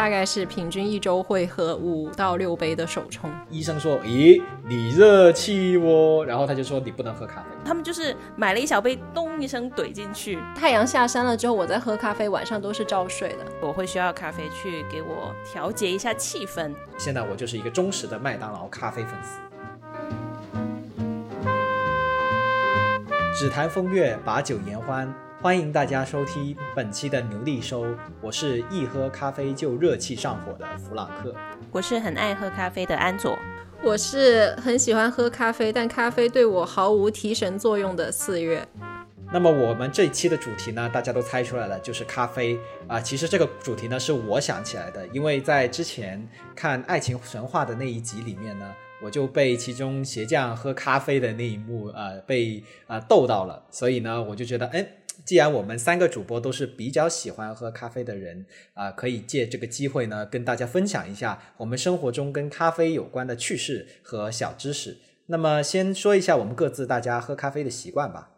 大概是平均一周会喝五到六杯的手冲。医生说：“咦，你热气哦。”然后他就说：“你不能喝咖啡。”他们就是买了一小杯，咚一声怼进去。太阳下山了之后，我在喝咖啡，晚上都是照睡的。我会需要咖啡去给我调节一下气氛。现在我就是一个忠实的麦当劳咖啡粉丝。只谈风月，把酒言欢，欢迎大家收听本期的牛力收。我是一喝咖啡就热气上火的弗朗克，我是很爱喝咖啡的安佐，我是很喜欢喝咖啡，但咖啡对我毫无提神作用的四月。那么我们这一期的主题呢，大家都猜出来了，就是咖啡啊。其实这个主题呢是我想起来的，因为在之前看《爱情神话》的那一集里面呢。我就被其中鞋匠喝咖啡的那一幕，呃，被啊逗到了，所以呢，我就觉得，哎，既然我们三个主播都是比较喜欢喝咖啡的人，啊，可以借这个机会呢，跟大家分享一下我们生活中跟咖啡有关的趣事和小知识。那么，先说一下我们各自大家喝咖啡的习惯吧。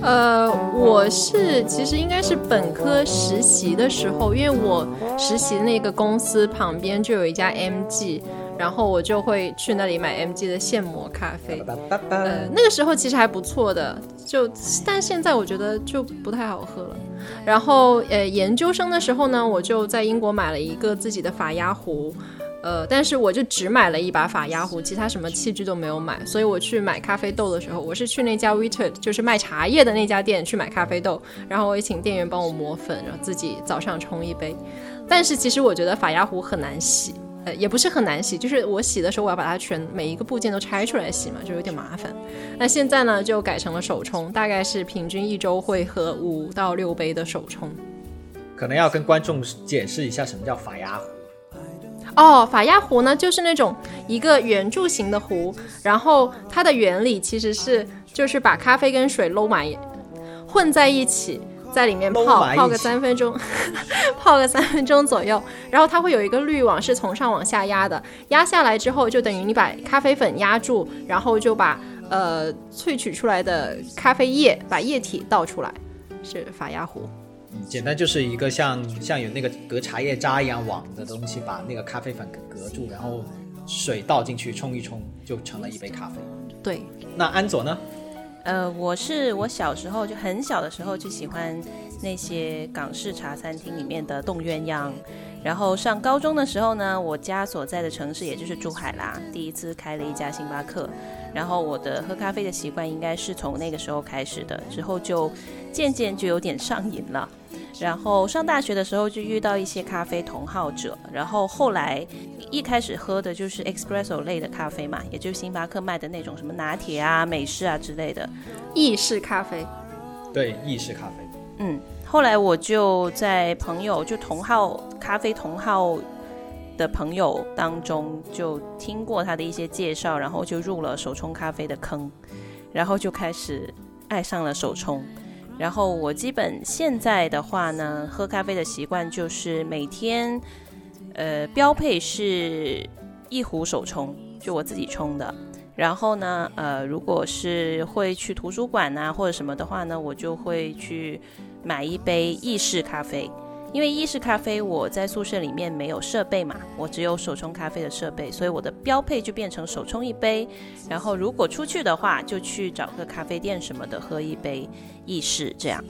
呃，我是其实应该是本科实习的时候，因为我实习那个公司旁边就有一家 MG，然后我就会去那里买 MG 的现磨咖啡。呃，那个时候其实还不错的，就但现在我觉得就不太好喝了。然后呃，研究生的时候呢，我就在英国买了一个自己的法压壶。呃，但是我就只买了一把法压壶，其他什么器具都没有买。所以我去买咖啡豆的时候，我是去那家 w i t e r 就是卖茶叶的那家店去买咖啡豆，然后我也请店员帮我磨粉，然后自己早上冲一杯。但是其实我觉得法压壶很难洗，呃，也不是很难洗，就是我洗的时候我要把它全每一个部件都拆出来洗嘛，就有点麻烦。那现在呢，就改成了手冲，大概是平均一周会喝五到六杯的手冲。可能要跟观众解释一下什么叫法压壶。哦，法压壶呢，就是那种一个圆柱形的壶，然后它的原理其实是就是把咖啡跟水搂满，混在一起，在里面泡泡个三分钟，泡个三分钟左右，然后它会有一个滤网是从上往下压的，压下来之后就等于你把咖啡粉压住，然后就把呃萃取出来的咖啡液把液体倒出来，是法压壶。嗯简单就是一个像像有那个隔茶叶渣一样网的东西，把那个咖啡粉隔住，然后水倒进去冲一冲，就成了一杯咖啡。对，那安佐呢？呃，我是我小时候就很小的时候就喜欢那些港式茶餐厅里面的冻鸳鸯，然后上高中的时候呢，我家所在的城市也就是珠海啦，第一次开了一家星巴克，然后我的喝咖啡的习惯应该是从那个时候开始的，之后就渐渐就有点上瘾了。然后上大学的时候就遇到一些咖啡同好者，然后后来一开始喝的就是 espresso 类的咖啡嘛，也就是星巴克卖的那种什么拿铁啊、美式啊之类的意式咖啡。对，意式咖啡。嗯，后来我就在朋友就同好咖啡同好的朋友当中就听过他的一些介绍，然后就入了手冲咖啡的坑，然后就开始爱上了手冲。然后我基本现在的话呢，喝咖啡的习惯就是每天，呃，标配是一壶手冲，就我自己冲的。然后呢，呃，如果是会去图书馆呐或者什么的话呢，我就会去买一杯意式咖啡。因为意式咖啡我在宿舍里面没有设备嘛，我只有手冲咖啡的设备，所以我的标配就变成手冲一杯。然后如果出去的话，就去找个咖啡店什么的喝一杯意式这样。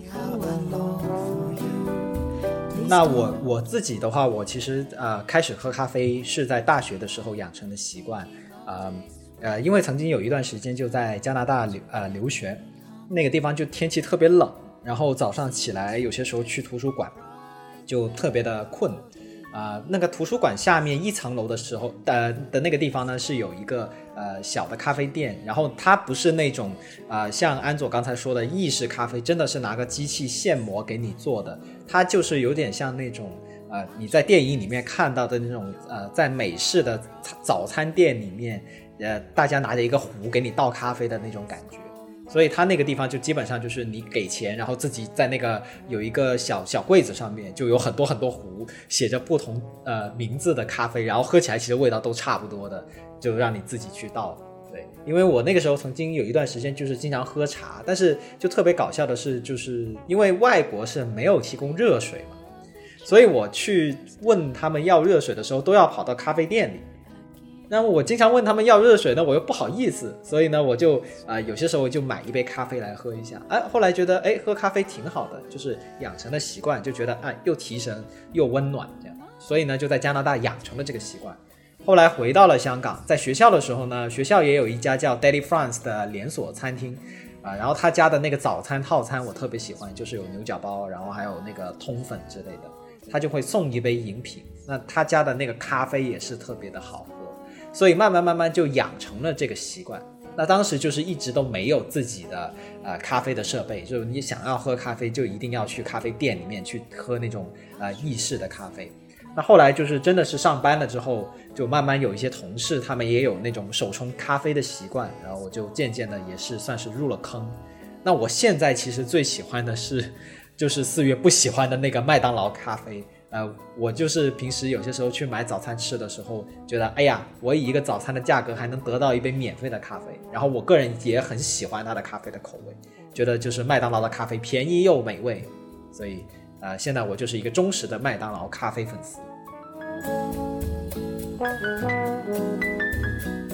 那我我自己的话，我其实呃开始喝咖啡是在大学的时候养成的习惯，呃呃，因为曾经有一段时间就在加拿大留呃留学，那个地方就天气特别冷，然后早上起来有些时候去图书馆。就特别的困，啊，那个图书馆下面一层楼的时候，呃的那个地方呢是有一个呃小的咖啡店，然后它不是那种啊像安佐刚才说的意式咖啡，真的是拿个机器现磨给你做的，它就是有点像那种呃你在电影里面看到的那种呃在美式的早餐店里面，呃大家拿着一个壶给你倒咖啡的那种感觉。所以他那个地方就基本上就是你给钱，然后自己在那个有一个小小柜子上面就有很多很多壶，写着不同呃名字的咖啡，然后喝起来其实味道都差不多的，就让你自己去倒。对，因为我那个时候曾经有一段时间就是经常喝茶，但是就特别搞笑的是，就是因为外国是没有提供热水嘛，所以我去问他们要热水的时候，都要跑到咖啡店里。那么我经常问他们要热水呢，我又不好意思，所以呢，我就啊、有些时候就买一杯咖啡来喝一下。哎，后来觉得哎喝咖啡挺好的，就是养成了习惯，就觉得哎又提神又温暖这样，所以呢就在加拿大养成了这个习惯。后来回到了香港，在学校的时候呢，学校也有一家叫 Daily France 的连锁餐厅，啊、然后他家的那个早餐套餐我特别喜欢，就是有牛角包，然后还有那个通粉之类的，他就会送一杯饮品。那他家的那个咖啡也是特别的好喝，所以慢慢慢慢就养成了这个习惯。那当时就是一直都没有自己的呃咖啡的设备，就是你想要喝咖啡就一定要去咖啡店里面去喝那种呃意式的咖啡。那后来就是真的是上班了之后，就慢慢有一些同事他们也有那种手冲咖啡的习惯，然后我就渐渐的也是算是入了坑。那我现在其实最喜欢的是，就是四月不喜欢的那个麦当劳咖啡。呃，我就是平时有些时候去买早餐吃的时候，觉得哎呀，我以一个早餐的价格还能得到一杯免费的咖啡，然后我个人也很喜欢它的咖啡的口味，觉得就是麦当劳的咖啡便宜又美味，所以呃，现在我就是一个忠实的麦当劳咖啡粉丝。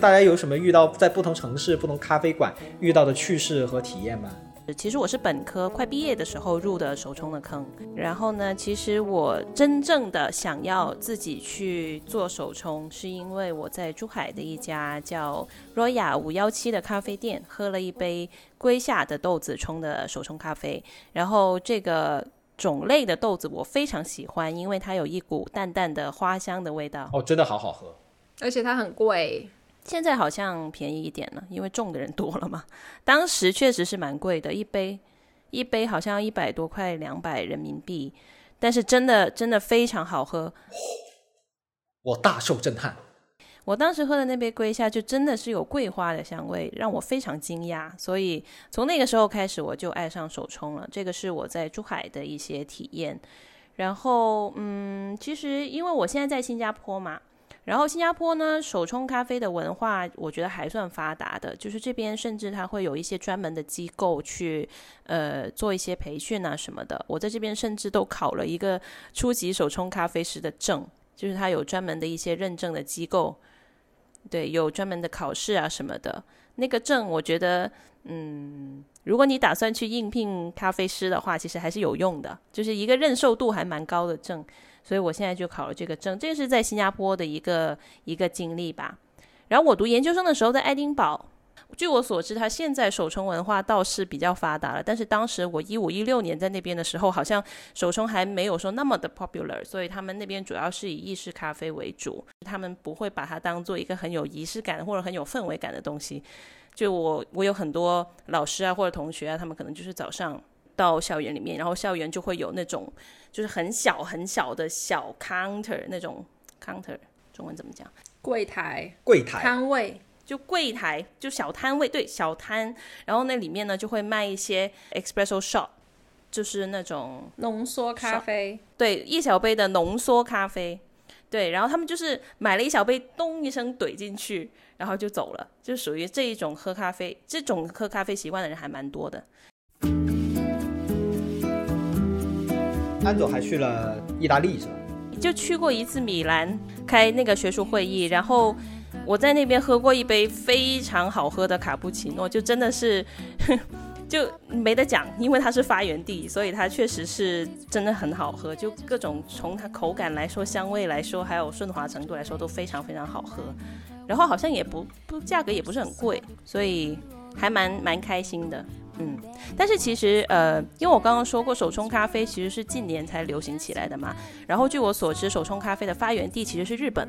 大家有什么遇到在不同城市、不同咖啡馆遇到的趣事和体验吗？其实我是本科快毕业的时候入的手冲的坑，然后呢，其实我真正的想要自己去做手冲，是因为我在珠海的一家叫 Roya 五幺七的咖啡店喝了一杯龟下的豆子冲的手冲咖啡，然后这个种类的豆子我非常喜欢，因为它有一股淡淡的花香的味道。哦，真的好好喝。而且它很贵，现在好像便宜一点了，因为种的人多了嘛。当时确实是蛮贵的，一杯一杯好像一百多块，两百人民币。但是真的真的非常好喝。我大受震撼。我当时喝的那杯龟下就真的是有桂花的香味，让我非常惊讶。所以从那个时候开始，我就爱上手冲了。这个是我在珠海的一些体验。然后，嗯，其实因为我现在在新加坡嘛，然后新加坡呢，手冲咖啡的文化我觉得还算发达的，就是这边甚至它会有一些专门的机构去呃做一些培训啊什么的。我在这边甚至都考了一个初级手冲咖啡师的证，就是它有专门的一些认证的机构。对，有专门的考试啊什么的。那个证，我觉得，嗯，如果你打算去应聘咖啡师的话，其实还是有用的，就是一个认受度还蛮高的证。所以我现在就考了这个证，这个是在新加坡的一个一个经历吧。然后我读研究生的时候在爱丁堡，据我所知，它现在手冲文化倒是比较发达了，但是当时我一五一六年在那边的时候，好像手冲还没有说那么的 popular，所以他们那边主要是以意式咖啡为主，他们不会把它当做一个很有仪式感或者很有氛围感的东西。就我我有很多老师啊或者同学啊，他们可能就是早上到校园里面，然后校园就会有那种就是很小很小的小 counter 那种 counter，中文怎么讲？柜台、柜台摊位，就柜台，就小摊位，对，小摊。然后那里面呢就会卖一些 espresso shot，就是那种浓缩咖啡，对一小杯的浓缩咖啡。对，然后他们就是买了一小杯，咚一声怼进去，然后就走了，就属于这一种喝咖啡，这种喝咖啡习惯的人还蛮多的。安总还去了意大利是吧？就去过一次米兰开那个学术会议，然后我在那边喝过一杯非常好喝的卡布奇诺，就真的是 就没得讲，因为它是发源地，所以它确实是真的很好喝，就各种从它口感来说、香味来说，还有顺滑程度来说都非常非常好喝。然后好像也不不价格也不是很贵，所以还蛮蛮开心的。嗯，但是其实呃，因为我刚刚说过，手冲咖啡其实是近年才流行起来的嘛。然后据我所知，手冲咖啡的发源地其实是日本。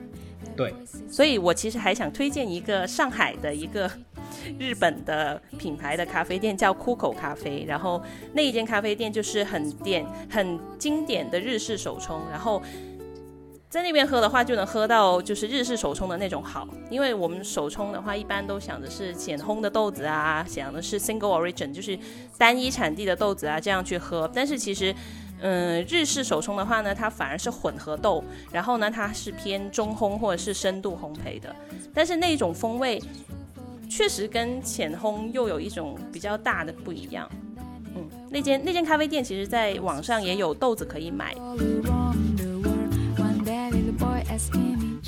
对，所以我其实还想推荐一个上海的一个 日本的品牌的咖啡店，叫酷口咖啡。然后那一间咖啡店就是很典、很经典的日式手冲，然后。在那边喝的话，就能喝到就是日式手冲的那种好，因为我们手冲的话，一般都想的是浅烘的豆子啊，想的是 single origin，就是单一产地的豆子啊，这样去喝。但是其实，嗯，日式手冲的话呢，它反而是混合豆，然后呢，它是偏中烘或者是深度烘焙的，但是那种风味确实跟浅烘又有一种比较大的不一样。嗯，那间那间咖啡店其实在网上也有豆子可以买。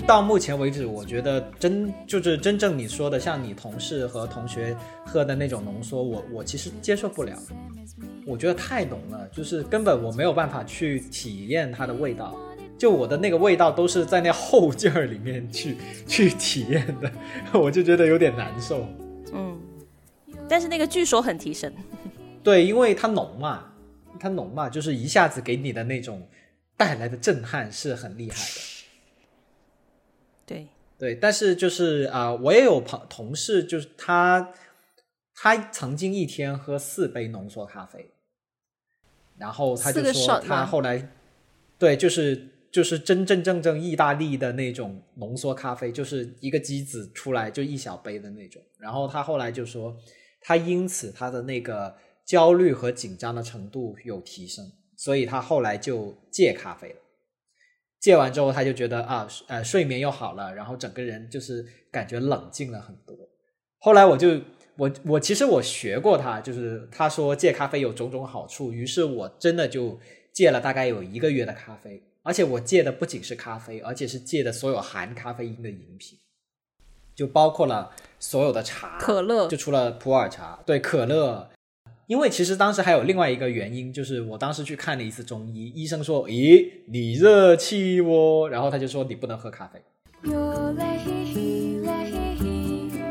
到目前为止，我觉得真就是真正你说的，像你同事和同学喝的那种浓缩，我我其实接受不了。我觉得太浓了，就是根本我没有办法去体验它的味道。就我的那个味道都是在那后劲儿里面去去体验的，我就觉得有点难受。嗯，但是那个据说很提神。对，因为它浓嘛，它浓嘛，就是一下子给你的那种带来的震撼是很厉害的。对对，但是就是啊、我也有朋同事，就是他他曾经一天喝四杯浓缩咖啡，然后他就说他后来对，就是就是真真正正意大利的那种浓缩咖啡，就是一个机子出来就一小杯的那种。然后他后来就说，他因此他的那个焦虑和紧张的程度有提升，所以他后来就戒咖啡了。戒完之后，他就觉得啊，呃，睡眠又好了，然后整个人就是感觉冷静了很多。后来我就我我其实我学过他，就是他说戒咖啡有种种好处，于是我真的就戒了大概有一个月的咖啡，而且我戒的不仅是咖啡，而且是戒的所有含咖啡因的饮品，就包括了所有的茶、可乐就除了普洱茶，对可乐。因为其实当时还有另外一个原因，就是我当时去看了一次中医，医生说：“咦，你热气哦。”然后他就说你不能喝咖啡。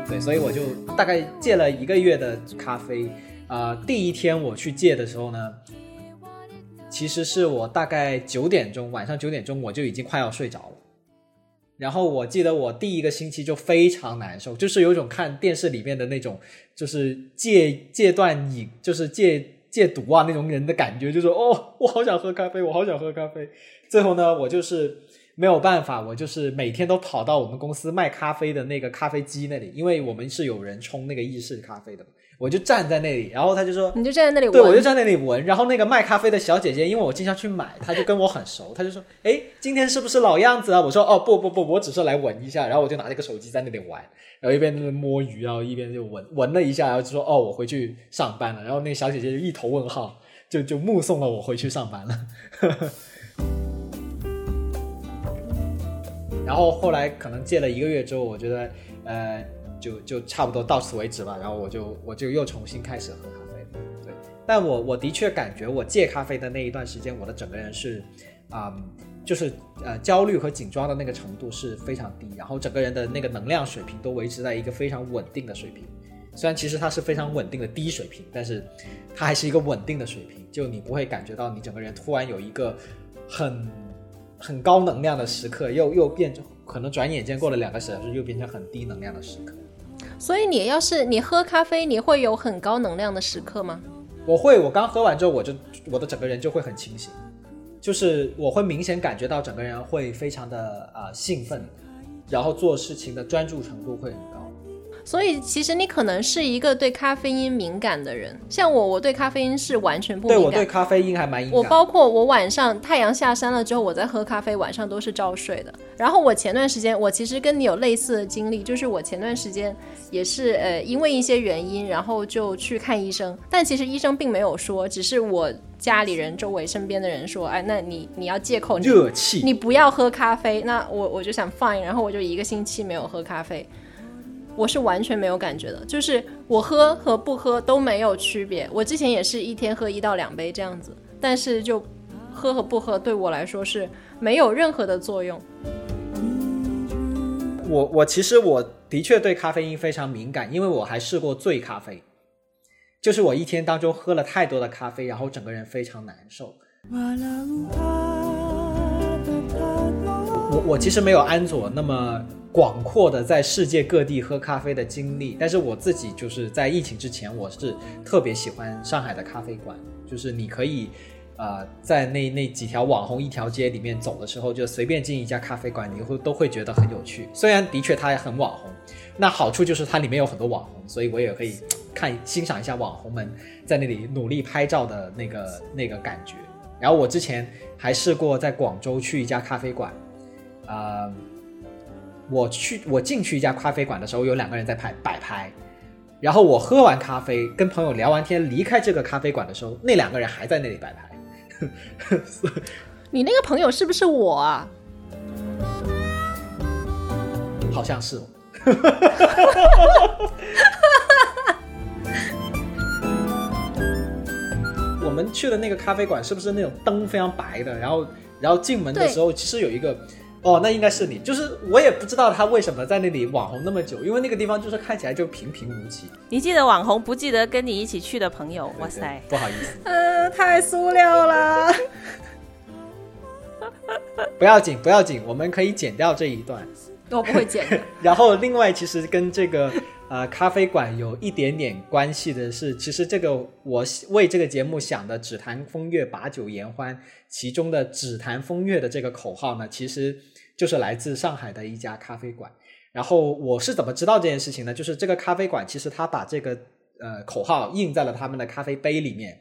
对，所以我就大概戒了一个月的咖啡。啊、第一天我去戒的时候呢，其实是我大概九点钟，晚上九点钟我就已经快要睡着了。然后我记得我第一个星期就非常难受，就是有一种看电视里面的那种，就是戒戒断瘾，就是戒戒毒啊那种人的感觉，就是哦，我好想喝咖啡，我好想喝咖啡。最后呢，我就是没有办法，我就是每天都跑到我们公司卖咖啡的那个咖啡机那里，因为我们是有人冲那个意式咖啡的，我就站在那里，然后他就说，你就站在那里闻，对，我就站在那里闻，然后那个卖咖啡的小姐姐，因为我经常去买，她就跟我很熟，她就说：“ 哎，今天是不是老样子啊？”我说：“哦，不不不，我只是来闻一下。”然后我就拿这个手机在那里玩，然后一边摸鱼，然后一边就闻闻了一下，然后就说：“哦，我回去上班了。”然后那个小姐姐就一头问号，就 就目送了我回去上班了。然后后来可能戒了一个月之后，我觉得呃，就就差不多到此为止吧。然后我就我就又重新开始喝咖啡。对，但我我的确感觉我戒咖啡的那一段时间，我的整个人是，啊、就是呃焦虑和紧张的那个程度是非常低，然后整个人的那个能量水平都维持在一个非常稳定的水平。虽然其实它是非常稳定的低水平，但是它还是一个稳定的水平，就你不会感觉到你整个人突然有一个很很高能量的时刻，又又变成可能转眼间过了两个小时，又变成很低能量的时刻。所以你要是你喝咖啡，你会有很高能量的时刻吗？我会，我刚喝完之后，我就我的整个人就会很清醒，就是我会明显感觉到整个人会非常的啊、兴奋，然后做事情的专注程度会。所以其实你可能是一个对咖啡因敏感的人，像我，我对咖啡因是完全不敏感对我对。咖啡因还蛮敏感。我包括我晚上太阳下山了之后，我在喝咖啡，晚上都是照睡的。然后我前段时间，我其实跟你有类似的经历，就是我前段时间也是呃因为一些原因，然后就去看医生，但其实医生并没有说，只是我家里人、周围身边的人说，哎，那你你要借口，你热气，你不要喝咖啡。那我我就想 fine，然后我就一个星期没有喝咖啡，我是完全没有感觉的，就是我喝和不喝都没有区别。我之前也是一天喝一到两杯这样子，但是就喝和不喝对我来说是没有任何的作用。我我其实我的确对咖啡因非常敏感，因为我还试过醉咖啡，就是我一天当中喝了太多的咖啡，然后整个人非常难受。我我其实没有安佐那么广阔的在世界各地喝咖啡的经历，但是我自己就是在疫情之前，我是特别喜欢上海的咖啡馆，就是你可以。呃，在那那几条网红一条街里面走的时候，就随便进一家咖啡馆，你会都会觉得很有趣。虽然的确它也很网红，那好处就是它里面有很多网红，所以我也可以看欣赏一下网红们在那里努力拍照的那个那个感觉。然后我之前还试过在广州去一家咖啡馆，啊、我去我进去一家咖啡馆的时候，有两个人在拍摆拍，然后我喝完咖啡，跟朋友聊完天，离开这个咖啡馆的时候，那两个人还在那里摆拍。你那个朋友是不是我啊？好像是哦。我们去的那个咖啡馆是不是那种灯非常白的？然后，然后进门的时候，其实有一个，哦，那应该是你。就是我也不知道他为什么在那里网红那么久，因为那个地方就是看起来就平平无奇。你记得网红，不记得跟你一起去的朋友？哇塞，不好意思，嗯，太塑料了。不要紧，不要紧，我们可以剪掉这一段。我不会剪。然后，另外，其实跟这个。呃，咖啡馆有一点点关系的是，其实这个我为这个节目想的“只谈风月，把酒言欢”，其中的“只谈风月”的这个口号呢，其实就是来自上海的一家咖啡馆。然后我是怎么知道这件事情呢？就是这个咖啡馆其实他把这个呃口号印在了他们的咖啡杯里面。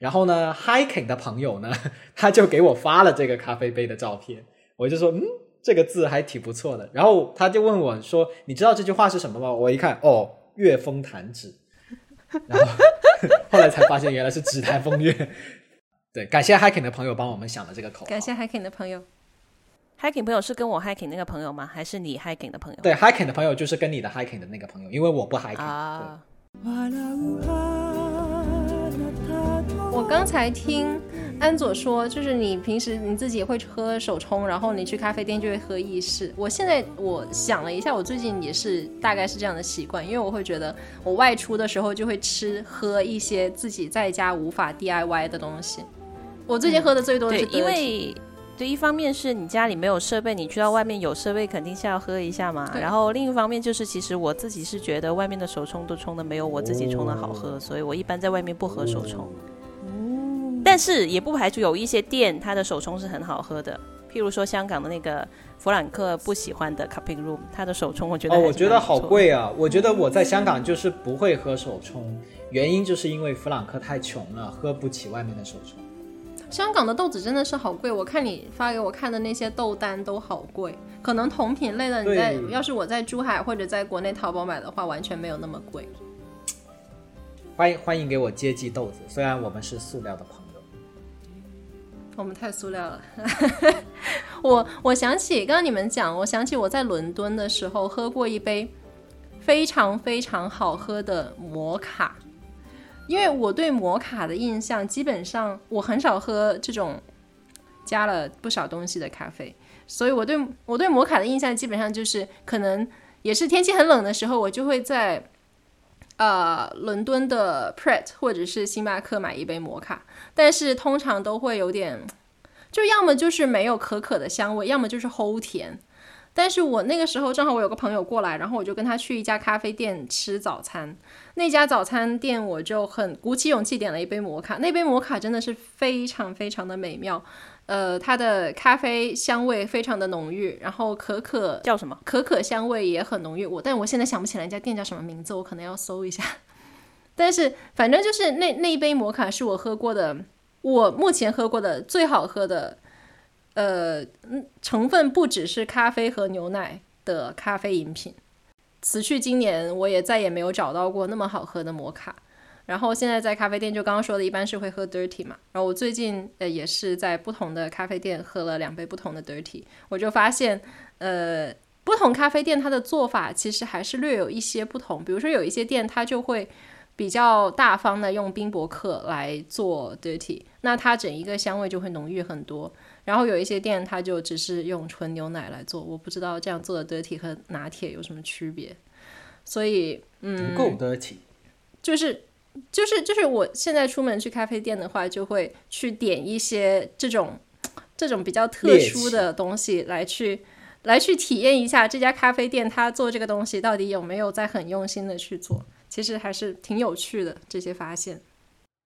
然后呢，Hiking 的朋友呢，他就给我发了这个咖啡杯的照片，我就说嗯。这个字还挺不错的，然后他就问我说：“你知道这句话是什么吗？”我一看，哦，月风弹指，然后后来才发现原来是指弹风月。对，感谢 hiking 的朋友帮我们想了这个口。感谢 hiking 的朋友，hiking 朋友是跟我 hiking 那个朋友吗？还是你 hiking 的朋友？对，hiking 的朋友就是跟你的 hiking 的那个朋友，因为我不 hiking。啊。我刚才听。安佐说：“就是你平时你自己会喝手冲，然后你去咖啡店就会喝意式。我现在我想了一下，我最近也是大概是这样的习惯，因为我会觉得我外出的时候就会吃喝一些自己在家无法 DIY 的东西。我最近喝的最多的是因为对，一方面是你家里没有设备，你去到外面有设备肯定是要喝一下嘛。然后另一方面就是，其实我自己是觉得外面的手冲都冲的没有我自己冲的好喝，所以我一般在外面不喝手冲。”但是也不排除有一些店，它的手冲是很好喝的。譬如说香港的那个弗兰克不喜欢的 Cupping Room，它的手冲我觉得哦，我觉得好贵啊！我觉得我在香港就是不会喝手冲，原因就是因为弗兰克太穷了，喝不起外面的手冲。香港的豆子真的是好贵，我看你发给我看的那些豆单都好贵。可能同品类的，你在要是我在珠海或者在国内淘宝买的话，完全没有那么贵。欢迎欢迎给我接济豆子，虽然我们是塑料的朋友。我们太塑料了。我我想起刚刚你们讲，我想起我在伦敦的时候喝过一杯非常非常好喝的摩卡。因为我对摩卡的印象，基本上我很少喝这种加了不少东西的咖啡，所以我对我对摩卡的印象基本上就是可能也是天气很冷的时候，我就会在。呃，伦敦的 Pret 或者是星巴克买一杯摩卡，但是通常都会有点，就要么就是没有可可的香味，要么就是齁甜。但是我那个时候正好我有个朋友过来，然后我就跟他去一家咖啡店吃早餐。那家早餐店我就很鼓起勇气点了一杯摩卡，那杯摩卡真的是非常非常的美妙。呃，它的咖啡香味非常的浓郁，然后可可叫什么？可可香味也很浓郁。我，但我现在想不起来那家店叫什么名字，我可能要搜一下。但是反正就是那那一杯摩卡是我喝过的，我目前喝过的最好喝的，呃，成分不只是咖啡和牛奶的咖啡饮品。辞去今年，我也再也没有找到过那么好喝的摩卡。然后现在在咖啡店，就刚刚说的，一般是会喝 dirty 嘛。然后我最近呃也是在不同的咖啡店喝了两杯不同的 dirty，我就发现，呃，不同咖啡店它的做法其实还是略有一些不同。比如说有一些店它就会比较大方的用冰博克来做 dirty，那它整一个香味就会浓郁很多。然后有一些店它就只是用纯牛奶来做，我不知道这样做的 dirty 和拿铁有什么区别。所以，嗯，不够 dirty，就是。就是就是，我现在出门去咖啡店的话，就会去点一些这种这种比较特殊的东西来去来去体验一下这家咖啡店他做这个东西到底有没有在很用心的去做。其实还是挺有趣的这些发现。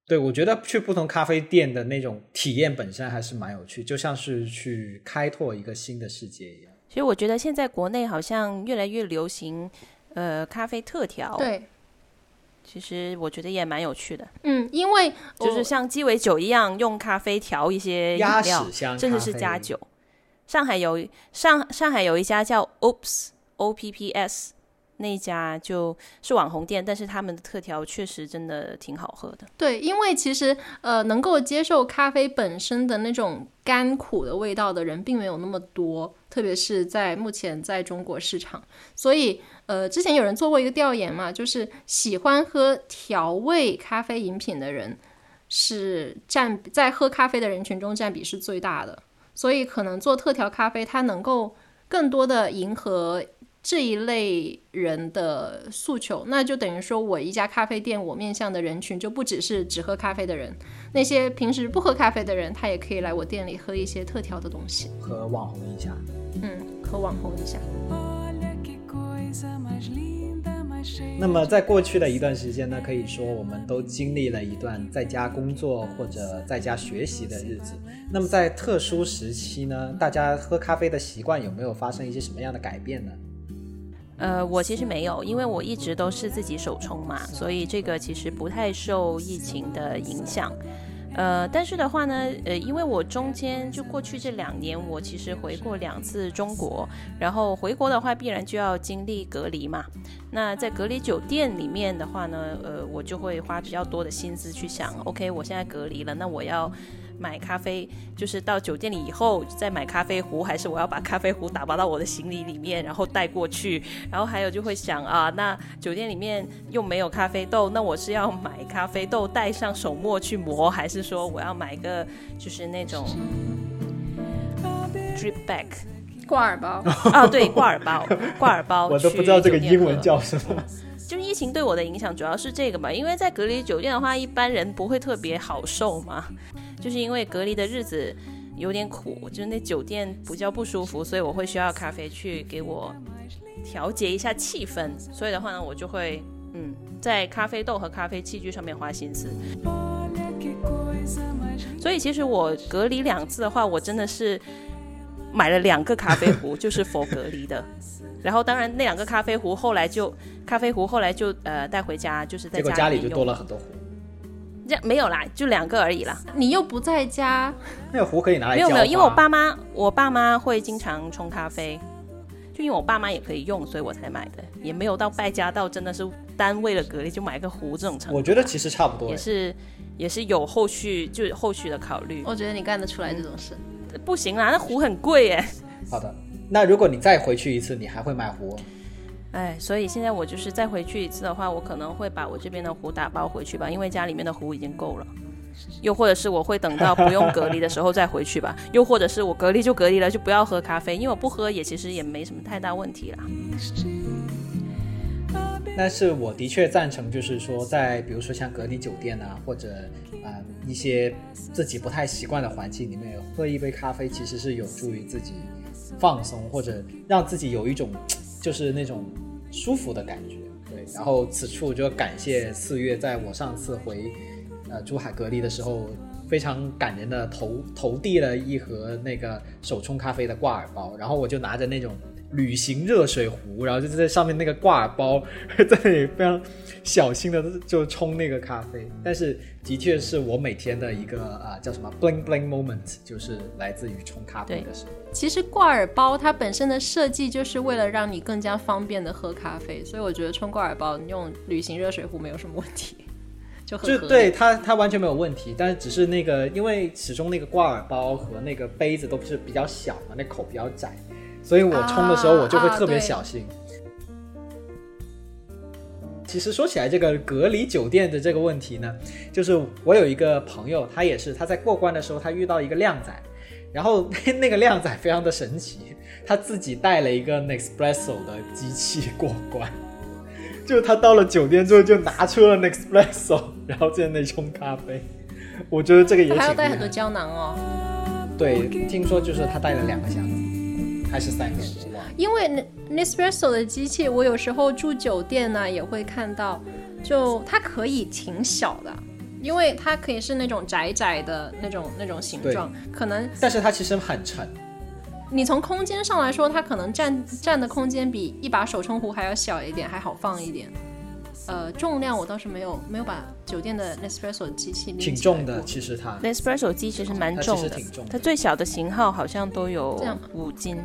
对，我觉得去不同咖啡店的那种体验本身还是蛮有趣，就像是去开拓一个新的世界一样。其实我觉得现在国内好像越来越流行呃咖啡特调。对。其实我觉得也蛮有趣的，嗯，因为就是像鸡尾酒一样，用咖啡调一些饮料，甚至是加酒。上海有上上海有一家叫 Oops OPPS 那家就是网红店，但是他们的特调确实真的挺好喝的。对，因为其实呃，能够接受咖啡本身的那种甘苦的味道的人并没有那么多，特别是在目前在中国市场。所以呃，之前有人做过一个调研嘛，就是喜欢喝调味咖啡饮品的人是占在喝咖啡的人群中占比是最大的。所以可能做特调咖啡，它能够更多的迎合。这一类人的诉求，那就等于说我一家咖啡店，我面向的人群就不只是只喝咖啡的人，那些平时不喝咖啡的人，他也可以来我店里喝一些特调的东西，和网红一下。嗯，和网红一下。那么在过去的一段时间呢，可以说我们都经历了一段在家工作或者在家学习的日子。那么在特殊时期呢，大家喝咖啡的习惯有没有发生一些什么样的改变呢？呃，我其实没有，因为我一直都是自己手冲嘛，所以这个其实不太受疫情的影响。呃，但是的话呢，呃，因为我中间就过去这两年，我其实回过两次中国，然后回国的话必然就要经历隔离嘛。那在隔离酒店里面的话呢，呃，我就会花比较多的心思去想，OK，我现在隔离了，那我要。买咖啡就是到酒店里以后再买咖啡壶，还是我要把咖啡壶打包到我的行李里面，然后带过去？然后还有就会想啊，那酒店里面又没有咖啡豆，那我是要买咖啡豆带上手磨去磨，还是说我要买个就是那种 drip bag 挂耳包啊？对，挂耳包，挂耳包。我都不知道这个英文叫什么。就是疫情对我的影响主要是这个嘛，因为在隔离酒店的话，一般人不会特别好受嘛。就是因为隔离的日子有点苦，就是那酒店比较不舒服，所以我会需要咖啡去给我调节一下气氛。所以的话呢，我就会嗯，在咖啡豆和咖啡器具上面花心思。所以其实我隔离两次的话，我真的是 买了两个咖啡壶，就是佛隔离的。然后当然那两个咖啡壶后来就咖啡壶后来就呃带回家，就是在家里就多了很多壶。这没有啦，就两个而已啦。你又不在家，那个壶可以拿来没有没有，因为我爸妈，我爸妈会经常冲咖啡，就因为我爸妈也可以用，所以我才买的，也没有到败家到真的是单为了隔离就买个壶这种程度。我觉得其实差不多，也是也是有后续就后续的考虑。我觉得你干得出来这种事，不行啦，那壶很贵耶。好的，那如果你再回去一次，你还会买壶？哎，所以现在我就是再回去一次的话，我可能会把我这边的壶打包回去吧，因为家里面的壶已经够了。又或者是我会等到不用隔离的时候再回去吧。又或者是我隔离就隔离了，就不要喝咖啡，因为我不喝也其实也没什么太大问题啦。但是我的确赞成，就是说在比如说像隔离酒店啊，或者啊一些自己不太习惯的环境里面，喝一杯咖啡其实是有助于自己放松，或者让自己有一种就是那种。舒服的感觉，对。然后此处就感谢四月，在我上次回呃珠海隔离的时候，非常感人的投投递了一盒那个手冲咖啡的挂耳包，然后我就拿着那种。旅行热水壶，然后就在上面那个挂耳包，在那里非常小心的就冲那个咖啡。但是的确是我每天的一个啊叫什么 bling bling moment，就是来自于冲咖啡的时候。其实挂耳包它本身的设计就是为了让你更加方便的喝咖啡，所以我觉得冲挂耳包用旅行热水壶没有什么问题，就很就对它它完全没有问题。但是只是那个因为始终那个挂耳包和那个杯子都是比较小嘛，那口比较窄。所以我冲的时候，我就会特别小心。其实说起来，这个隔离酒店的这个问题呢，就是我有一个朋友，他也是他在过关的时候，他遇到一个靓仔，然后 那个靓仔非常的神奇，他自己带了一个 Nespresso 的机器过关，就他到了酒店之后就拿出了 Nespresso，然后在那冲咖啡。我觉得这个也还要带很多胶囊哦。对，听说就是他带了两个箱子。还是三个因为 Nespresso 的机器，我有时候住酒店呢也会看到，就它可以挺小的，因为它可以是那种窄窄的那种那种形状，可能。但是它其实很沉。你从空间上来说，它可能占占的空间比一把手冲壶还要小一点，还好放一点。呃，重量我倒是没有没有把酒店的 Nespresso 机器挺重的，其实它 Nespresso 机其实蛮重的，它最小的型号好像都有五斤，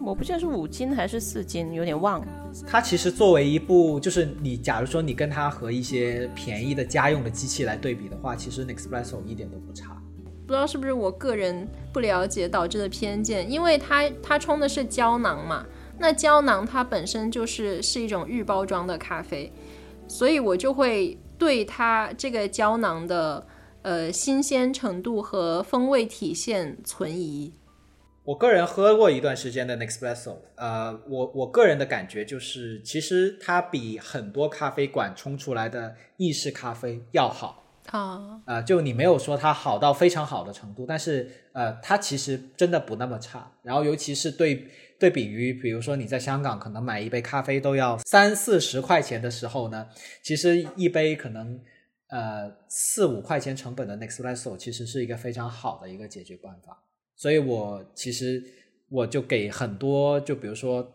我不记得是五斤还是四斤，有点忘了。它其实作为一部，就是你假如说你跟它和一些便宜的家用的机器来对比的话，其实 Nespresso 一点都不差。不知道是不是我个人不了解导致的偏见，因为它它冲的是胶囊嘛，那胶囊它本身就是是一种预包装的咖啡，所以我就会对它这个胶囊的呃新鲜程度和风味体现存疑。我个人喝过一段时间的 Nespresso，呃，我我个人的感觉就是，其实它比很多咖啡馆冲出来的意式咖啡要好。啊，呃，就你没有说它好到非常好的程度，但是呃，它其实真的不那么差。然后尤其是对对比于，比如说你在香港可能买一杯咖啡都要三四十块钱的时候呢，其实一杯可能呃四五块钱成本的 Nespresso 其实是一个非常好的一个解决办法。所以我其实我就给很多，就比如说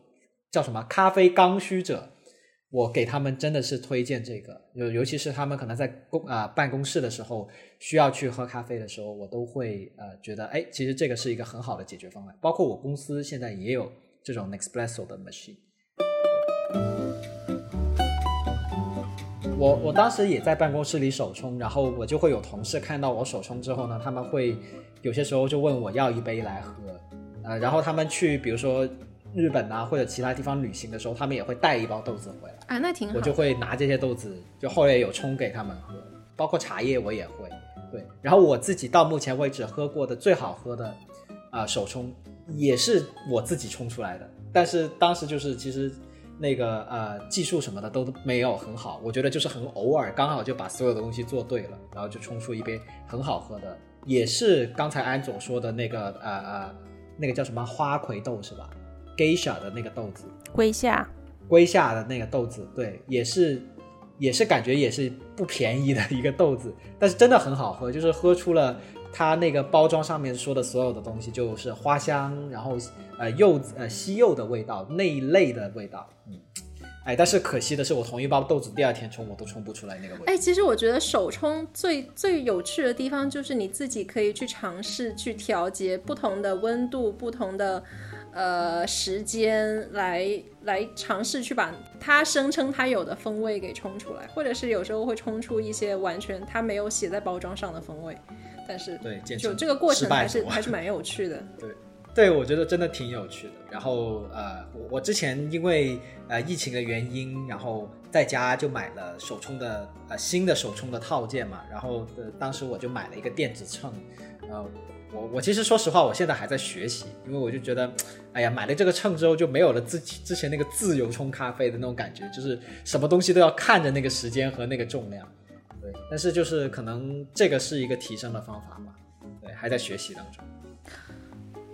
叫什么咖啡刚需者。我给他们真的是推荐这个，尤尤其是他们可能在公啊、办公室的时候需要去喝咖啡的时候，我都会呃觉得，哎，其实这个是一个很好的解决方案。包括我公司现在也有这种 Nespresso 的 machine。我我当时也在办公室里手冲，然后我就会有同事看到我手冲之后呢，他们会有些时候就问我要一杯来喝，呃，然后他们去比如说日本啊或者其他地方旅行的时候，他们也会带一包豆子回来。啊，那挺好。我就会拿这些豆子，就后来有冲给他们喝，包括茶叶我也会。对，然后我自己到目前为止喝过的最好喝的啊、手冲，也是我自己冲出来的。但是当时就是其实那个呃技术什么的都没有很好，我觉得就是很偶尔，刚好就把所有的东西做对了，然后就冲出一杯很好喝的，也是刚才安总说的那个呃呃那个叫什么花魁豆是吧龟夏的那个豆子。龟下，龟下的那个豆子，对，也是也是感觉也是不便宜的一个豆子，但是真的很好喝，就是喝出了它那个包装上面说的所有的东西，就是花香，然后呃柚子呃西柚的味道那一类的味道，嗯，哎，但是可惜的是，我同一包豆子第二天冲我都冲不出来那个味。哎，其实我觉得手冲最最有趣的地方就是你自己可以去尝试去调节不同的温度、不同的呃时间来来尝试去把它声称它有的风味给冲出来，或者是有时候会冲出一些完全它没有写在包装上的风味，但是对，简就这个过程还是还是蛮有趣的。对，我觉得真的挺有趣的。然后呃，我我之前因为呃疫情的原因，然后在家就买了手冲的呃新的手冲的套件嘛。然后呃当时我就买了一个电子秤，呃，我我其实说实话，我现在还在学习，因为我就觉得，哎呀，买了这个秤之后就没有了自己之前那个自由冲咖啡的那种感觉，就是什么东西都要看着那个时间和那个重量。对，但是就是可能这个是一个提升的方法吧。对，还在学习当中。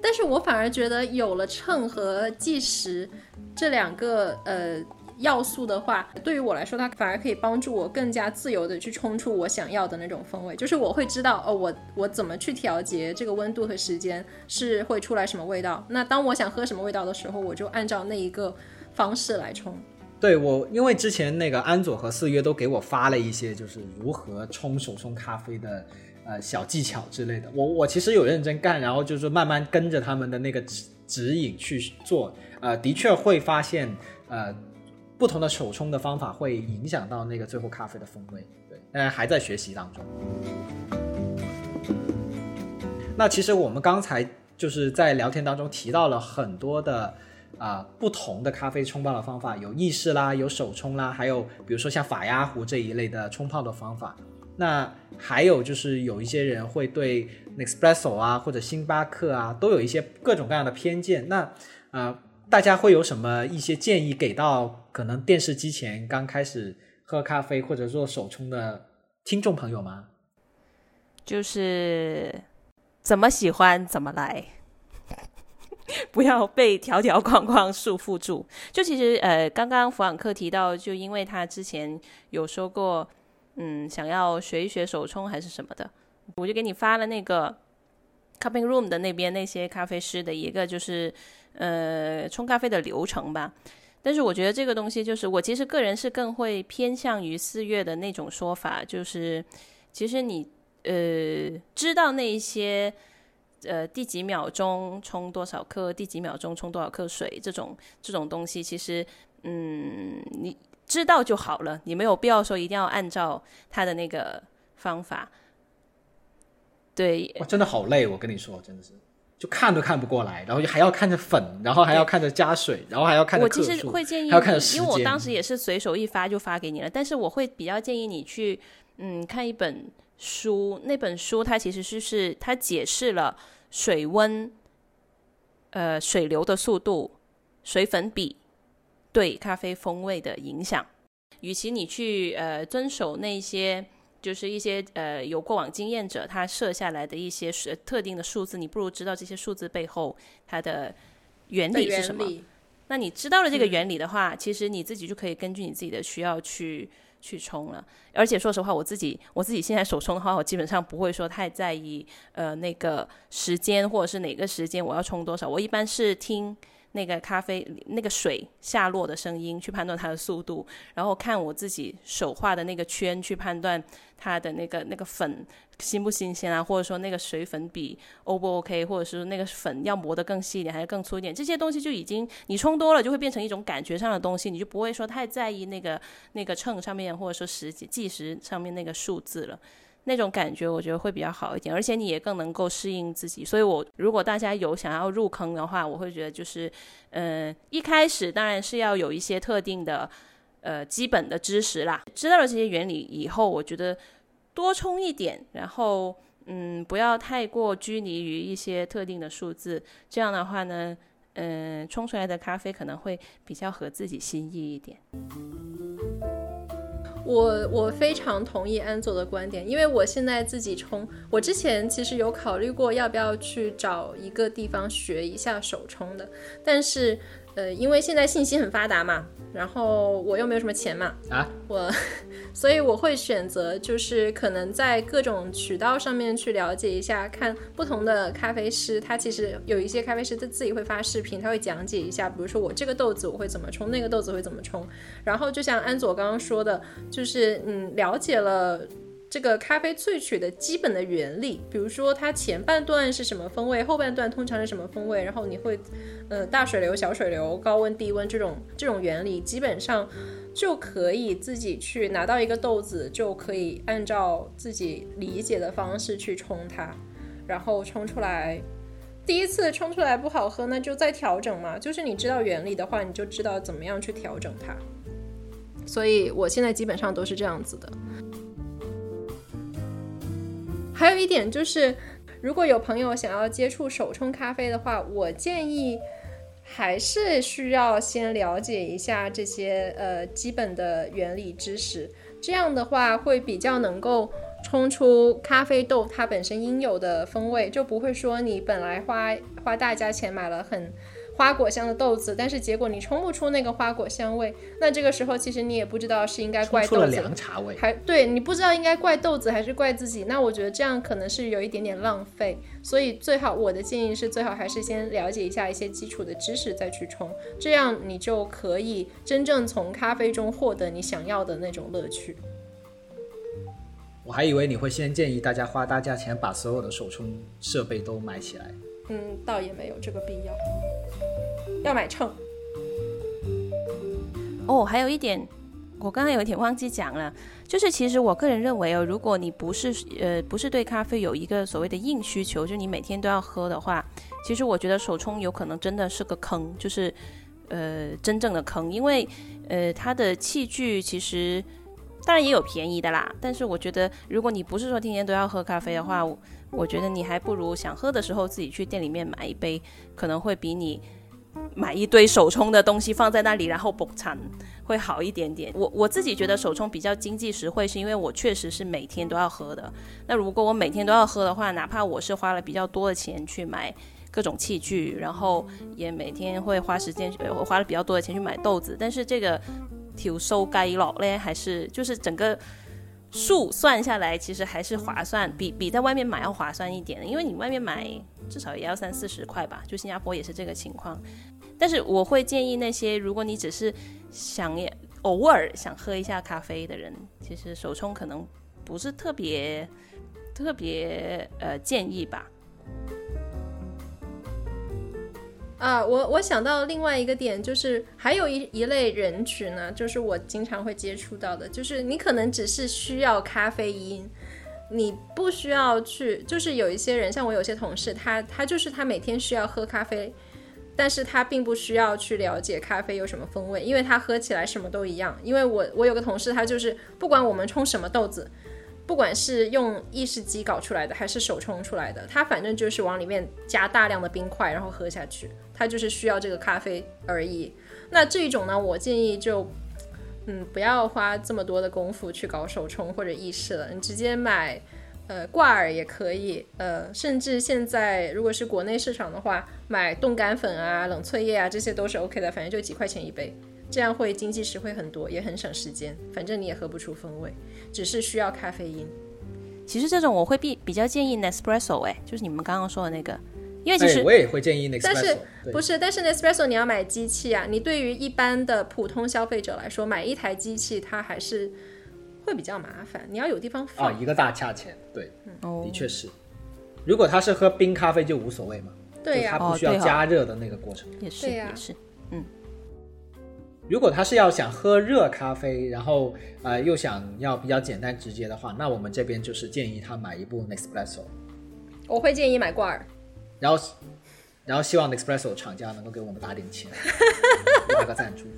但是我反而觉得有了秤和计时这两个呃要素的话，对于我来说，它反而可以帮助我更加自由的去冲出我想要的那种风味。就是我会知道哦，我我怎么去调节这个温度和时间是会出来什么味道。那当我想喝什么味道的时候，我就按照那一个方式来冲。对我，因为之前那个安佐和四月都给我发了一些就是如何冲手冲咖啡的呃小技巧之类的，我我其实有认真干，然后就是慢慢跟着他们的那个指指引去做，呃，的确会发现呃不同的手冲的方法会影响到那个最后咖啡的风味，对，当然还在学习当中。那其实我们刚才就是在聊天当中提到了很多的啊、不同的咖啡冲泡的方法，有意式啦，有手冲啦，还有比如说像法压壶这一类的冲泡的方法。那还有就是有一些人会对 Nespresso 啊或者星巴克啊都有一些各种各样的偏见。那呃，大家会有什么一些建议给到可能电视机前刚开始喝咖啡或者做手冲的听众朋友吗？就是怎么喜欢怎么来，不要被条条框框束缚住。就其实呃，刚刚弗朗克提到，就因为他之前有说过，嗯，想要学一学手冲还是什么的，我就给你发了那个 cupping room 的那边那些咖啡师的一个就是呃冲咖啡的流程吧。但是我觉得这个东西就是我其实个人是更会偏向于四月的那种说法，就是其实你呃知道那一些呃第几秒钟冲多少克，第几秒钟冲多少克水，这种这种东西，其实嗯，你知道就好了，你没有必要说一定要按照他的那个方法。对，哇，真的好累，我跟你说，真的是。就看都看不过来，然后还要看着粉，然后还要看着加水，然后还要看着我其实会建议，还要看着时间。因为我当时也是随手一发就发给你了，但是我会比较建议你去嗯看一本书，那本书它其实是是它解释了水温、呃水流的速度、水粉比对咖啡风味的影响。与其你去呃遵守那些。就是一些呃有过往经验者他设下来的一些是特定的数字，你不如知道这些数字背后它的原理是什么。那你知道了这个原理的话，其实你自己就可以根据你自己的需要去去冲了。而且说实话，我自己我自己现在手冲的话，我基本上不会说太在意呃那个时间或者是哪个时间我要冲多少，我一般是听。那个咖啡那个水下落的声音去判断它的速度，然后看我自己手画的那个圈去判断它的那个那个粉新不新鲜啊，或者说那个水粉笔 O 不 OK，或者是那个粉要磨得更细一点还是更粗一点，这些东西就已经你冲多了就会变成一种感觉上的东西，你就不会说太在意那个那个秤上面或者说时计时上面那个数字了。那种感觉我觉得会比较好一点，而且你也更能够适应自己。所以，我如果大家有想要入坑的话，我会觉得就是，嗯，一开始当然是要有一些特定的，呃，基本的知识啦。知道了这些原理以后，我觉得多冲一点，然后，嗯，不要太过拘泥于一些特定的数字。这样的话呢，嗯，冲出来的咖啡可能会比较合自己心意一点。我我非常同意安佐的观点，因为我现在自己冲，我之前其实有考虑过要不要去找一个地方学一下手冲的，但是。呃，因为现在信息很发达嘛，然后我又没有什么钱嘛，啊，我，所以我会选择就是可能在各种渠道上面去了解一下，看不同的咖啡师，他其实有一些咖啡师他自己会发视频，他会讲解一下，比如说我这个豆子我会怎么冲，那个豆子会怎么冲，然后就像安佐刚刚说的，就是嗯，了解了。这个咖啡萃取的基本的原理，比如说它前半段是什么风味，后半段通常是什么风味，然后你会，呃，大水流、小水流、高温、低温这种这种原理，基本上就可以自己去拿到一个豆子，就可以按照自己理解的方式去冲它，然后冲出来，第一次冲出来不好喝，那就再调整嘛。就是你知道原理的话，你就知道怎么样去调整它。所以我现在基本上都是这样子的。还有一点就是，如果有朋友想要接触手冲咖啡的话，我建议还是需要先了解一下这些呃基本的原理知识，这样的话会比较能够冲出咖啡豆它本身应有的风味，就不会说你本来花花大价钱买了很。花果香的豆子，但是结果你冲不出那个花果香味，那这个时候其实你也不知道是应该怪豆子，凉茶味，还对你不知道应该怪豆子还是怪自己。那我觉得这样可能是有一点点浪费，所以最好我的建议是最好还是先了解一下一些基础的知识再去冲，这样你就可以真正从咖啡中获得你想要的那种乐趣。我还以为你会先建议大家花大价钱把所有的手冲设备都买起来。嗯，倒也没有这个必要。要买秤。哦，还有一点，我刚刚有一点忘记讲了，就是其实我个人认为哦，如果你不是呃不是对咖啡有一个所谓的硬需求，就你每天都要喝的话，其实我觉得手冲有可能真的是个坑，就是呃真正的坑，因为呃它的器具其实当然也有便宜的啦，但是我觉得如果你不是说天天都要喝咖啡的话，我觉得你还不如想喝的时候自己去店里面买一杯，可能会比你。买一堆手冲的东西放在那里，然后补餐会好一点点。我我自己觉得手冲比较经济实惠，是因为我确实是每天都要喝的。那如果我每天都要喝的话，哪怕我是花了比较多的钱去买各种器具，然后也每天会花时间，我花了比较多的钱去买豆子，但是这个调收该落嘞，还是就是整个数算下来，其实还是划算，比比在外面买要划算一点。因为你外面买至少也要三四十块吧，就新加坡也是这个情况。但是我会建议那些，如果你只是想偶尔想喝一下咖啡的人，其实手冲可能不是特别特别呃建议吧。啊，我我想到另外一个点，就是还有一一类人群呢，就是我经常会接触到的，就是你可能只是需要咖啡因，你不需要去，就是有一些人，像我有些同事，他他就是他每天需要喝咖啡，但是他并不需要去了解咖啡有什么风味，因为他喝起来什么都一样。因为我我有个同事，他就是不管我们冲什么豆子。不管是用意式机搞出来的，还是手冲出来的，它反正就是往里面加大量的冰块，然后喝下去，它就是需要这个咖啡而已。那这一种呢，我建议就，嗯，不要花这么多的功夫去搞手冲或者意式了，你直接买，呃，挂耳也可以，呃，甚至现在如果是国内市场的话，买冻干粉啊、冷萃液啊，这些都是 OK 的，反正就几块钱一杯。这样会经济实惠很多，也很省时间。反正你也喝不出风味，只是需要咖啡因。其实这种我会比比较建议 Nespresso，哎，就是你们刚刚说的那个，因为其实我也会建议 Nespresso。但是不是？但是 Nespresso 你要买机器啊。你对于一般的普通消费者来说，买一台机器它还是会比较麻烦。你要有地方放。啊，一个大价钱，对，的确是。如果他是喝冰咖啡就无所谓嘛。对呀。他不需要加热的那个过程。也是，也是，嗯。如果他是要想喝热咖啡，然后呃又想要比较简单直接的话，那我们这边就是建议他买一部 Nespresso。我会建议买挂耳。然后，然后希望 Nespresso 厂家能够给我们打点钱，拉个赞助。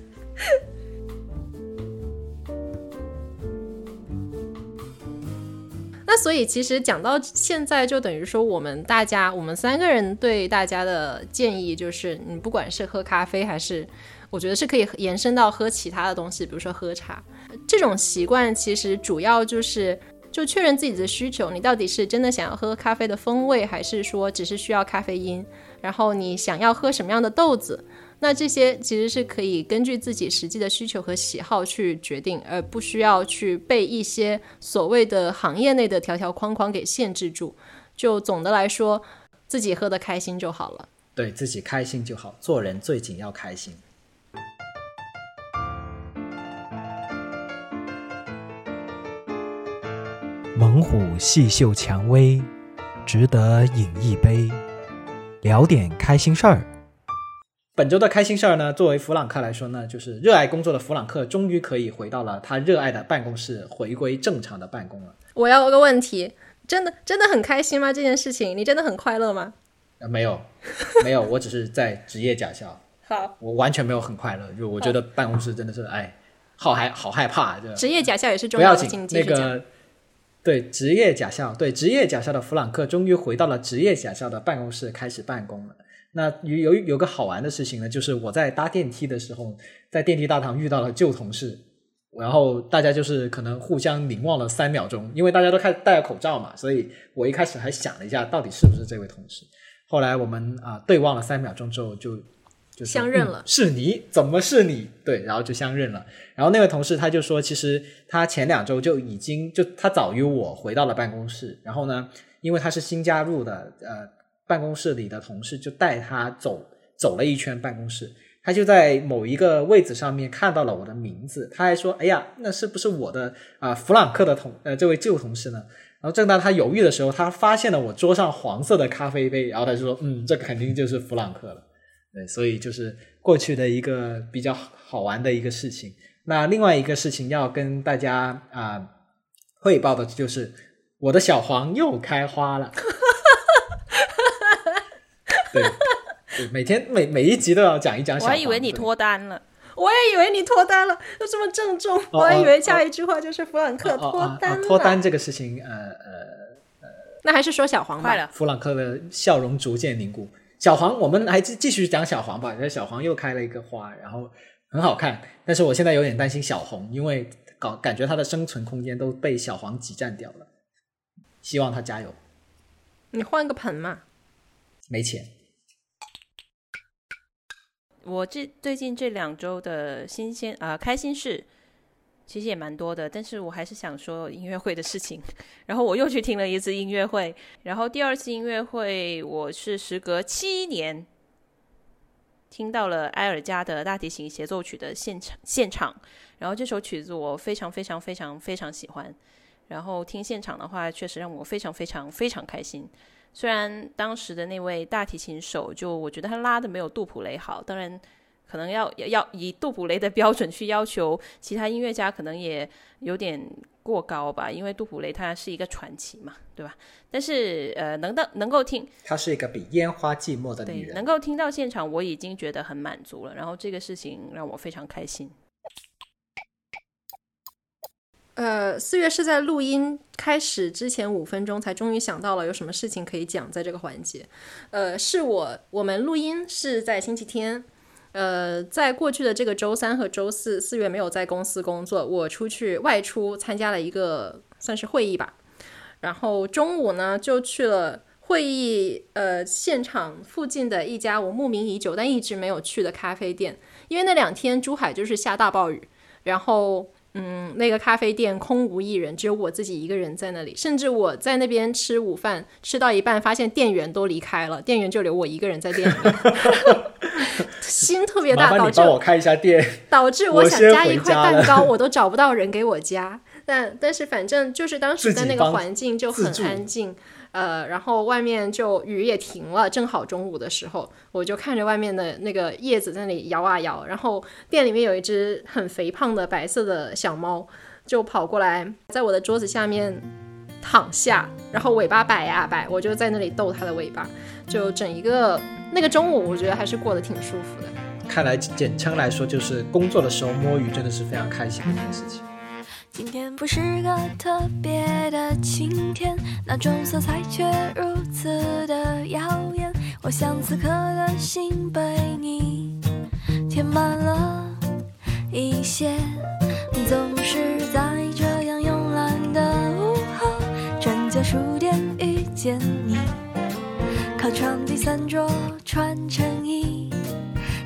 那所以其实讲到现在，就等于说我们大家，我们三个人对大家的建议就是，你不管是喝咖啡还是。我觉得是可以延伸到喝其他的东西，比如说喝茶。这种习惯其实主要就是就确认自己的需求，你到底是真的想要喝咖啡的风味，还是说只是需要咖啡因？然后你想要喝什么样的豆子？那这些其实是可以根据自己实际的需求和喜好去决定，而不需要去被一些所谓的行业内的条条框框给限制住。就总的来说，自己喝的开心就好了。对自己开心就好，做人最紧要开心。猛虎细嗅蔷薇，值得饮一杯，聊点开心事儿。本周的开心事儿呢，作为弗朗克来说呢，就是热爱工作的弗朗克终于可以回到了他热爱的办公室，回归正常的办公了。我要个问题，真的真的很开心吗？这件事情你真的很快乐吗？呃，没有，没有，我只是在职业假笑。好，我完全没有很快乐，就我觉得办公室真的是，哎，好害好害怕。职业假笑也是重要的境界。那个。对职业假笑，对职业假笑的弗朗克终于回到了职业假笑的办公室开始办公了。那有有有个好玩的事情呢，就是我在搭电梯的时候，在电梯大堂遇到了旧同事，然后大家就是可能互相凝望了三秒钟，因为大家都开始戴着口罩嘛，所以我一开始还想了一下，到底是不是这位同事。后来我们啊对望了三秒钟之后就。相认了，是你？怎么是你？对，然后就相认了。然后那位同事他就说，其实他前两周就已经就他早于我回到了办公室。然后呢，因为他是新加入的，呃，办公室里的同事就带他走走了一圈办公室。他就在某一个位子上面看到了我的名字，他还说：“哎呀，那是不是我的啊弗朗克的同呃这位旧同事呢？”然后正当他犹豫的时候，他发现了我桌上黄色的咖啡杯，然后他就说：“嗯，这肯定就是弗朗克了。”对，所以就是过去的一个比较好玩的一个事情。那另外一个事情要跟大家啊汇报的就是，我的小黄又开花了。对，对，每天每每一集都要讲一讲。我还以为你脱单了，我也以为你脱单了，都这么郑重。我还以为下一句话就是弗朗克脱单脱单这个事情，呃呃呃，那还是说小黄吧。弗朗克的笑容逐渐凝固。小黄，我们还继继续讲小黄吧。小黄又开了一个花，然后很好看。但是我现在有点担心小红，因为搞感觉它的生存空间都被小黄挤占掉了。希望它加油。你换个盆嘛。没钱。我这最近这两周的新鲜啊开心事。其实也蛮多的，但是我还是想说音乐会的事情。然后我又去听了一次音乐会，然后第二次音乐会我是时隔七年听到了埃尔加的大提琴协奏曲的现场现场。然后这首曲子我非常非常非常非常喜欢。然后听现场的话，确实让我非常非常非常开心。虽然当时的那位大提琴手，就我觉得他拉的没有杜普雷好，当然可能要要以杜普雷的标准去要求其他音乐家，可能也有点过高吧。因为杜普雷他是一个传奇嘛，对吧？但是呃，能到能够听，她是一个比烟花寂寞的女对，人。能够听到现场，我已经觉得很满足了。然后这个事情让我非常开心。呃，四月是在录音开始之前五分钟才终于想到了有什么事情可以讲在这个环节。呃，是我我们录音是在星期天。呃，在过去的这个周三和周四，四月没有在公司工作，我出去外出参加了一个算是会议吧。然后中午呢，就去了会议呃现场附近的一家我慕名已久但一直没有去的咖啡店，因为那两天珠海就是下大暴雨，然后。嗯，那个咖啡店空无一人，只有我自己一个人在那里。甚至我在那边吃午饭，吃到一半，发现店员都离开了，店员就留我一个人在店里面，心特别大，导致我开一下店。导致我我想加一块蛋糕，我都找不到人给我加。但但是反正就是当时的那个环境就很安静，呃，然后外面就雨也停了，正好中午的时候，我就看着外面的那个叶子在那里摇啊摇，然后店里面有一只很肥胖的白色的小猫，就跑过来在我的桌子下面躺下，然后尾巴摆呀摆，我就在那里逗它的尾巴，就整一个那个中午，我觉得还是过得挺舒服的。看来简称来说，就是工作的时候摸鱼真的是非常开心的一件事情。今天不是个特别的晴天，那种色彩却如此的耀眼。我想此刻的心被你填满了一些，总是在这样慵懒的午后，转角书店遇见你，靠窗第三桌穿衬衣，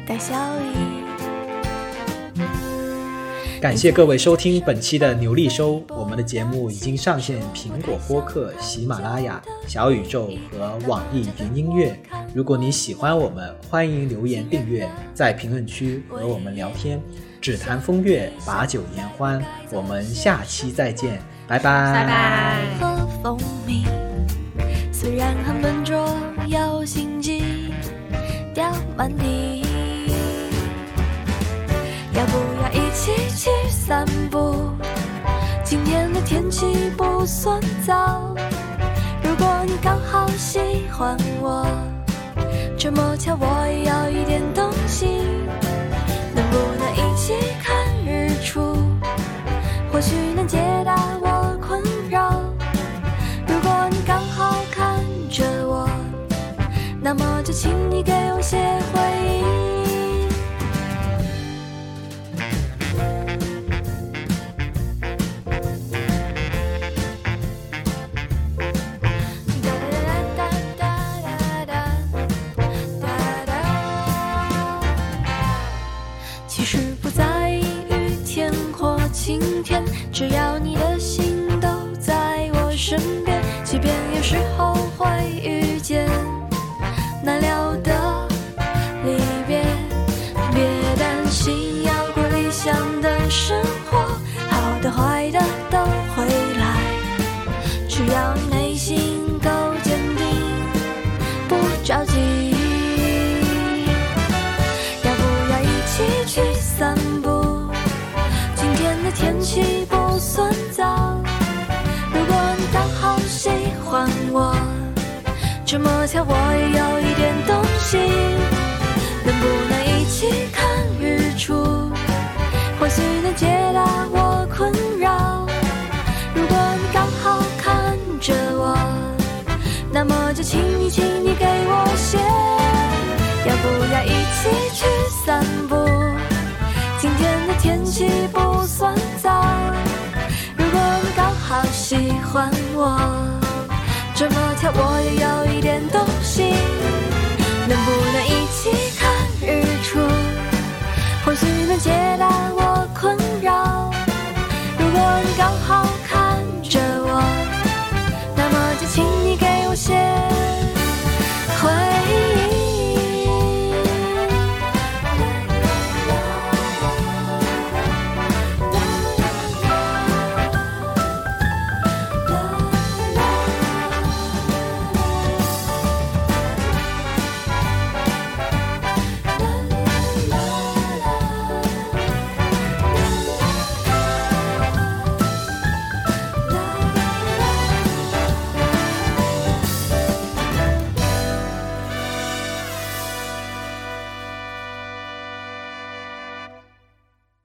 带笑意。感谢各位收听本期的牛力收，我们的节目已经上线苹果播客、喜马拉雅、小宇宙和网易云音乐。如果你喜欢我们，欢迎留言订阅，在评论区和我们聊天。只谈风月，把酒言欢。我们下期再见，拜拜，拜拜。和蜂蜜，虽然很笨拙又心机，掉满地。天气不算糟。如果你刚好喜欢我，这么巧我也要一点东西，能不能一起看日出？或许能解答我困扰。如果你刚好看着我，那么就请你给我些回应。只要你的心都在我身边，即便有时候喜欢我这么巧我也有一点动心能不能一起看日出？或许能解答我困扰。如果你刚好看着我那么就请你请你给我写要不要一起去散步？今天的天气不算糟如果你刚好喜欢我我也有一点动心能不能一起看日出或许能解答